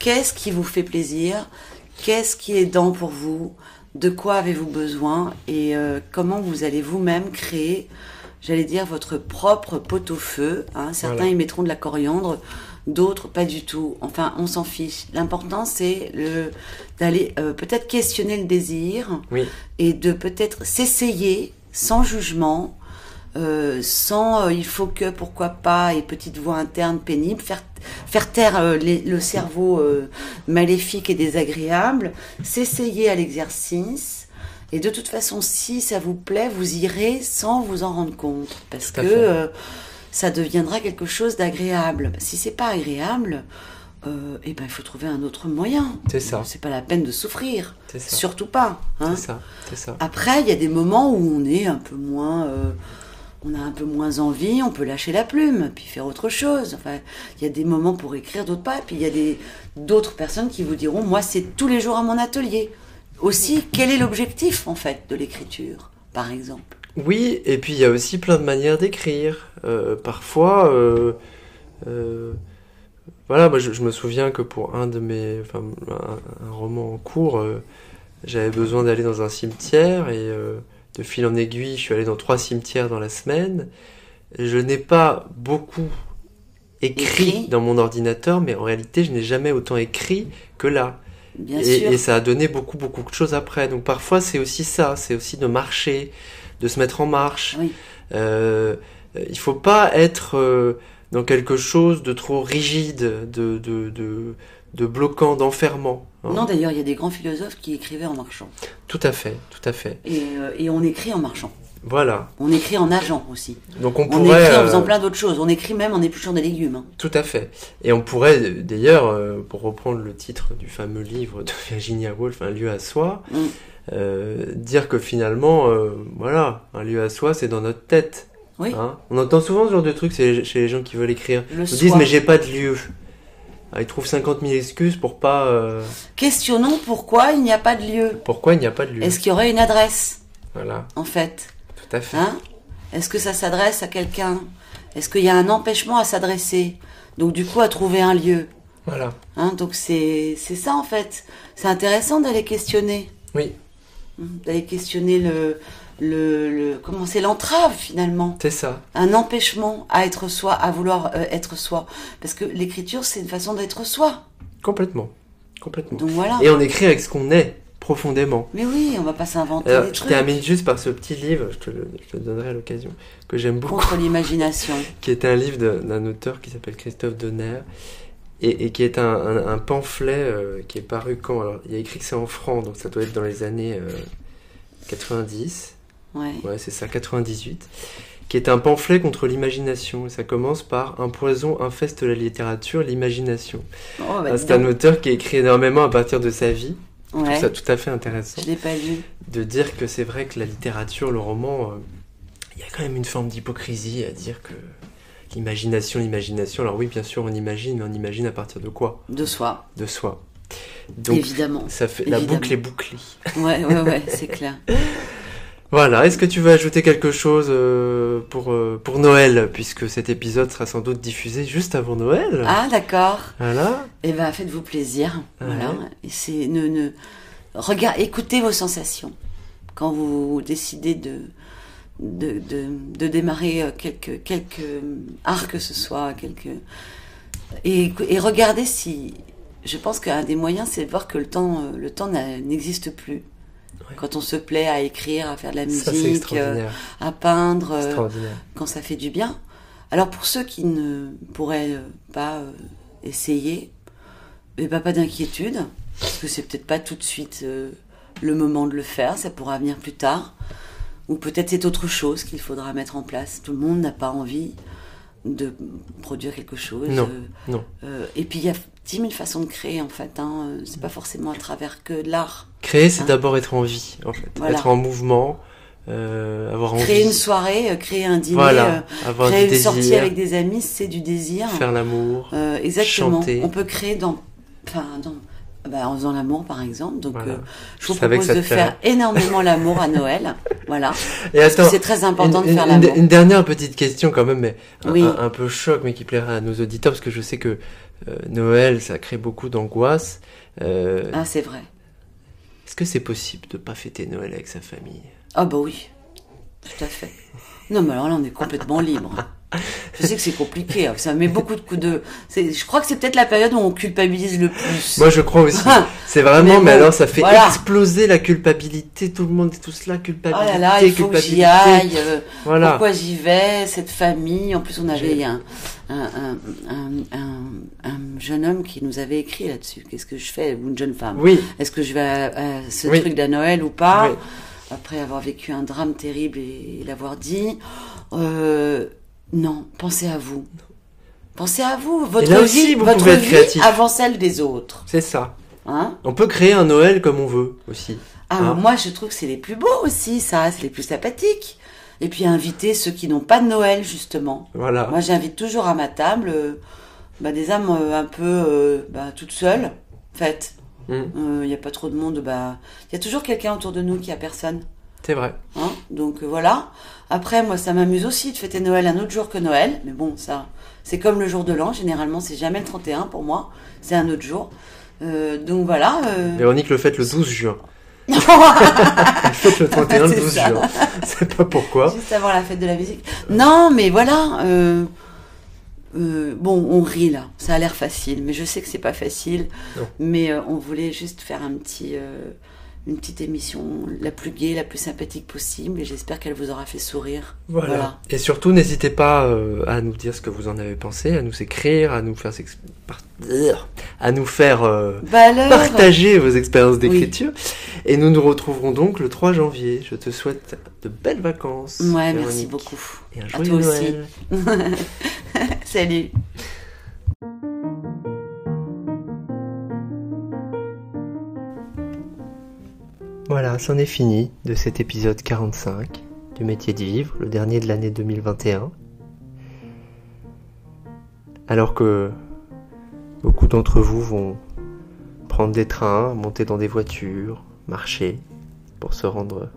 qu'est-ce qui vous fait plaisir? Qu'est-ce qui est dans pour vous De quoi avez-vous besoin Et euh, comment vous allez vous-même créer, j'allais dire, votre propre pot-au-feu hein? Certains Voilà. y mettront de la coriandre, d'autres pas du tout. Enfin, on s'en fiche. L'important, c'est le d'aller euh, peut-être questionner le désir Oui. et de peut-être s'essayer sans jugement, euh, sans euh, il faut que, pourquoi pas, et petite voix interne pénible, faire, faire taire euh, les- le cerveau euh, maléfique et désagréable, s'essayer à l'exercice. Et de toute façon, si ça vous plaît, vous irez sans vous en rendre compte, parce que euh, ça deviendra quelque chose d'agréable. Si c'est pas agréable, euh, eh ben il faut trouver un autre moyen. C'est ça. C'est pas la peine de souffrir, C'est ça. surtout pas. Hein. C'est ça. C'est ça. Après, il y a des moments où on est un peu moins, euh, on a un peu moins envie, on peut lâcher la plume, puis faire autre chose. Enfin, il y a des moments pour écrire, d'autres pas. Puis il y a d'autres personnes qui vous diront, moi, c'est tous les jours à mon atelier. Aussi, quel est l'objectif en fait de l'écriture, par exemple? Oui, et puis il y a aussi plein de manières d'écrire. Euh, parfois, euh, euh, voilà, moi je, me souviens que pour un de mes, enfin un, roman en cours, j'avais besoin d'aller dans un cimetière et de fil en aiguille, je suis allé dans trois cimetières dans la semaine. Je n'ai pas beaucoup écrit, Écrit. dans mon ordinateur, mais en réalité, je n'ai jamais autant écrit que là. Bien Et, sûr. et ça a donné beaucoup, beaucoup de choses après. Donc parfois, c'est aussi ça, c'est aussi de marcher, de se mettre en marche. Oui. Euh, il faut pas être euh, dans quelque chose de trop rigide, de, de, de, de bloquant, d'enfermant. hein. Non, d'ailleurs, il y a des grands philosophes qui écrivaient en marchant. Tout à fait, tout à fait. Et, euh, et on écrit en marchant. Voilà. On écrit en nageant aussi. Donc on On pourrait... écrit en euh, faisant plein d'autres choses. On écrit même en épluchant des légumes. hein. Tout à fait. Et on pourrait d'ailleurs, euh, pour reprendre le titre du fameux livre de Virginia Woolf, Un lieu à soi, Mm. euh, dire que finalement, euh, voilà, un lieu à soi, c'est dans notre tête. Oui. Hein on entend souvent ce genre de truc chez les gens qui veulent écrire. Le Ils disent, mais j'ai pas de lieu. Ah, ils trouvent 50 000 excuses pour pas. euh, Questionnons pourquoi il n'y a pas de lieu. Pourquoi il n'y a pas de lieu Est-ce qu'il y aurait une adresse, Voilà, en fait? Tout à fait. hein? Est-ce que ça s'adresse à quelqu'un? Est-ce qu'il y a un empêchement à s'adresser? Donc, du coup, à trouver un lieu. Voilà. Hein? Donc, c'est c'est ça, en fait. C'est intéressant d'aller questionner. Oui, D'aller questionner le. Le, le comment c'est l'entrave, finalement. c'est ça. Un empêchement à être soi, à vouloir euh, être soi. Parce que l'écriture, c'est une façon d'être soi. Complètement. Complètement. Donc, voilà. Et on écrit avec ce qu'on est, profondément. Mais oui, on va pas s'inventer des je trucs termine juste par ce petit livre, je te le, je te le donnerai à l'occasion, que j'aime beaucoup. contre l'imagination. qui est un livre d'un d'un auteur qui s'appelle Christophe Donner et, et qui est un, un- un pamphlet euh, qui est paru quand? Alors, il y a écrit que c'est en francs, donc ça doit être dans les années euh, 90, Ouais. ouais, c'est ça, 98, qui est un pamphlet contre l'imagination. Ça commence par Un poison infeste la littérature, l'imagination. Oh, bah, Ah, c'est un auteur qui écrit énormément à partir de sa vie. Je trouve ça tout à fait intéressant Je l'ai pas lu. de dire que c'est vrai que la littérature, le roman, euh, il y a quand même une forme d'hypocrisie à dire que l'imagination, l'imagination. Alors oui, bien sûr, on imagine, mais on imagine à partir de quoi? De soi, De soi. Donc évidemment. ça fait la Évidemment. boucle est bouclée. Ouais, ouais, ouais, c'est clair. Voilà. Est-ce que tu veux ajouter quelque chose euh, pour euh, pour Noël, puisque cet épisode sera sans doute diffusé juste avant Noël. Ah, d'accord. Voilà. Eh ben, faites-vous plaisir. Voilà. Et c'est ne, ne regarde, écoutez vos sensations quand vous décidez de de, de, de démarrer euh, quelque quelque art que ce soit, quelque et, et regardez si. Je pense qu'un des moyens, c'est de voir que le temps, le temps n'existe plus. Quand on se plaît à écrire, à faire de la Ça musique, euh, à peindre, euh, quand ça fait du bien. Alors pour ceux qui ne pourraient euh, pas essayez. Et bah, pas d'inquiétude, parce que c'est peut-être pas tout de suite le moment de le faire, ça pourra venir plus tard. Ou peut-être c'est autre chose qu'il faudra mettre en place. Tout le monde n'a pas envie de produire quelque chose. Non, euh, non. euh, et puis il y a dix mille façons de créer en fait. Hein. C'est pas forcément à travers que l'art. Créer, c'est Hein. d'abord être en vie, en fait. Voilà. Être en mouvement, euh, avoir envie. Créer une soirée, euh, créer un dîner, Voilà, euh, avoir créer une sortie avec des amis, c'est du désir. faire l'amour. Euh, exactement. chanter. On peut créer dans, enfin, dans, bah, en faisant l'amour par exemple. Donc, Voilà. euh, je vous Je propose de faire énormément l'amour à Noël. Voilà. Et Parce que attends, c'est très important une, de faire l'amour. une dernière petite question quand même, mais un, Oui. un- un peu choc, mais qui plaira à nos auditeurs, parce que je sais que euh, Noël, ça crée beaucoup d'angoisse. Euh, Ah, c'est vrai. Est-ce que c'est possible de pas fêter Noël avec sa famille? Ah bah oui, tout à fait. Non mais alors là on est complètement libre. Je sais que c'est compliqué, hein, ça met beaucoup de coups de... Je crois que c'est peut-être la période où on culpabilise le plus. Moi, je crois aussi. C'est vraiment, mais, alors, ça fait voilà. exploser la culpabilité. Tout le monde est là, Oh culpabilité, là là, il faut que j'y aille. euh, Voilà. Pourquoi j'y vais Cette famille? En plus, on avait un, un, un, un, un- un jeune homme qui nous avait écrit là-dessus. Qu'est-ce que je fais? Ou une jeune femme. Oui, Est-ce que je vais à, à ce Oui. truc de Noël ou pas? Oui. Après avoir vécu un drame terrible et, l'avoir dit, euh, non, pensez à vous. Pensez à vous, votre là vie, aussi, vous votre pouvez être vie créatif. avant celle des autres. c'est ça. Hein? On peut créer un Noël comme on veut aussi. ah, Hein? moi, je trouve que c'est les plus beaux aussi, ça, c'est les plus sympathiques. Et puis inviter ceux qui n'ont pas de Noël, justement. Voilà. Moi, j'invite toujours à ma table euh, bah, des âmes euh, un peu euh, bah, toutes seules, en fait. Mm. Il n'y a pas trop de monde. Bah, il y a toujours quelqu'un autour de nous qui a personne. C'est vrai. Hein? Donc voilà. Après, moi, ça m'amuse aussi de fêter Noël un autre jour que Noël. Mais bon, ça, c'est comme le jour de l'an. Généralement, c'est jamais le 31 pour moi. C'est un autre jour. Euh, donc voilà. euh, Véronique le fête le 12 juin. Elle fête le 31 le C'est 12 ça. juin. C'est pas pourquoi. Juste avant la fête de la musique. Non, mais voilà. euh, euh, bon, on rit là. Ça a l'air facile, mais je sais que c'est pas facile. Non. Mais euh, on voulait juste faire un petit, euh, une petite émission la plus gaie, la plus sympathique possible. Et j'espère qu'elle vous aura fait sourire. Voilà. Voilà. Et surtout, n'hésitez pas euh, à nous dire ce que vous en avez pensé, à nous écrire, à nous faire, par- à nous faire euh, partager vos expériences d'écriture. Et nous nous retrouverons donc le 3 janvier. Je te souhaite de belles vacances. Ouais, merci beaucoup. Et un À joyeux toi aussi. Noël. Salut. Voilà, c'en est fini de cet épisode 45 du métier de vivre, le dernier de l'année 2021. Alors que beaucoup d'entre vous vont prendre des trains, monter dans des voitures, marcher pour se rendre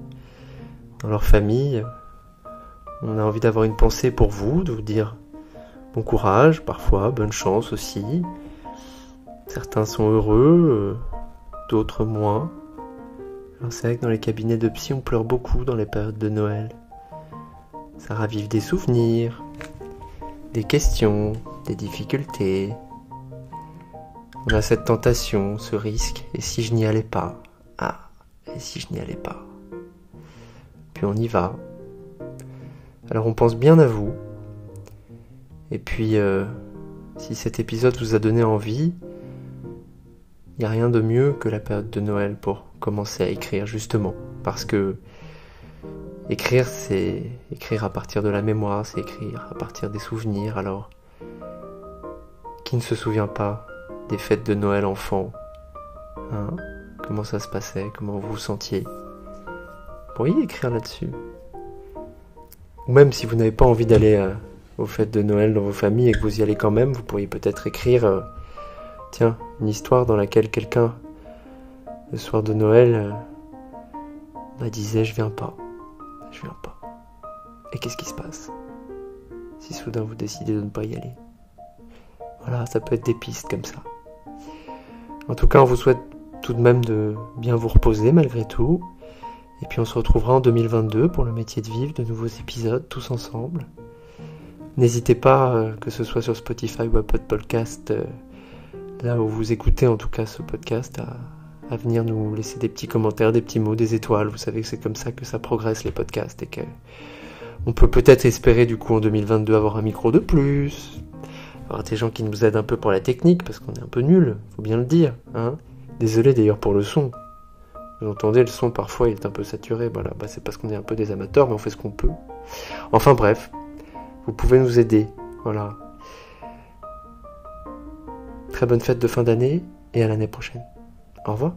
dans leur famille, on a envie d'avoir une pensée pour vous, de vous dire bon courage, parfois bonne chance aussi. Certains sont heureux, euh, d'autres moins. Alors c'est vrai que dans les cabinets de psy, on pleure beaucoup dans les périodes de Noël. Ça ravive des souvenirs, des questions, des difficultés. On a cette tentation, ce risque, et si je n'y allais pas? Ah, et si je n'y allais pas? Puis on y va. Alors on pense bien à vous. Et puis, euh, si cet épisode vous a donné envie, il n'y a rien de mieux que la période de Noël pour commencer à écrire, justement. Parce que écrire, c'est écrire à partir de la mémoire, c'est écrire à partir des souvenirs. Alors, qui ne se souvient pas des fêtes de Noël enfant hein? Comment ça se passait? Comment vous vous sentiez? Vous pourriez écrire là-dessus. Ou même si vous n'avez pas envie d'aller euh, aux fêtes de Noël dans vos familles et que vous y allez quand même, vous pourriez peut-être écrire, euh, tiens, une histoire dans laquelle quelqu'un, le soir de Noël, euh, bah, disait je viens pas, je viens pas. Et qu'est-ce qui se passe? Si soudain vous décidez de ne pas y aller Voilà, ça peut être des pistes comme ça. En tout cas, on vous souhaite tout de même de bien vous reposer malgré tout. Et puis on se retrouvera en 2022 pour le métier de vivre, de nouveaux épisodes tous ensemble. N'hésitez pas, euh, que ce soit sur Spotify ou Apple Podcast, euh, là où vous écoutez en tout cas ce podcast, à, venir nous laisser des petits commentaires, des petits mots, des étoiles. Vous savez que c'est comme ça que ça progresse les podcasts et peut peut-être espérer du coup en 2022 avoir un micro de plus. Aura des gens qui nous aident un peu pour la technique, parce qu'on est un peu nul, faut bien le dire. Hein Désolé d'ailleurs pour le son. Vous entendez, le son parfois il est un peu saturé. Voilà, bah, c'est parce qu'on est un peu des amateurs, mais on fait ce qu'on peut. Enfin bref, vous pouvez nous aider. Voilà. Très bonne fête de fin d'année et à l'année prochaine. Au revoir.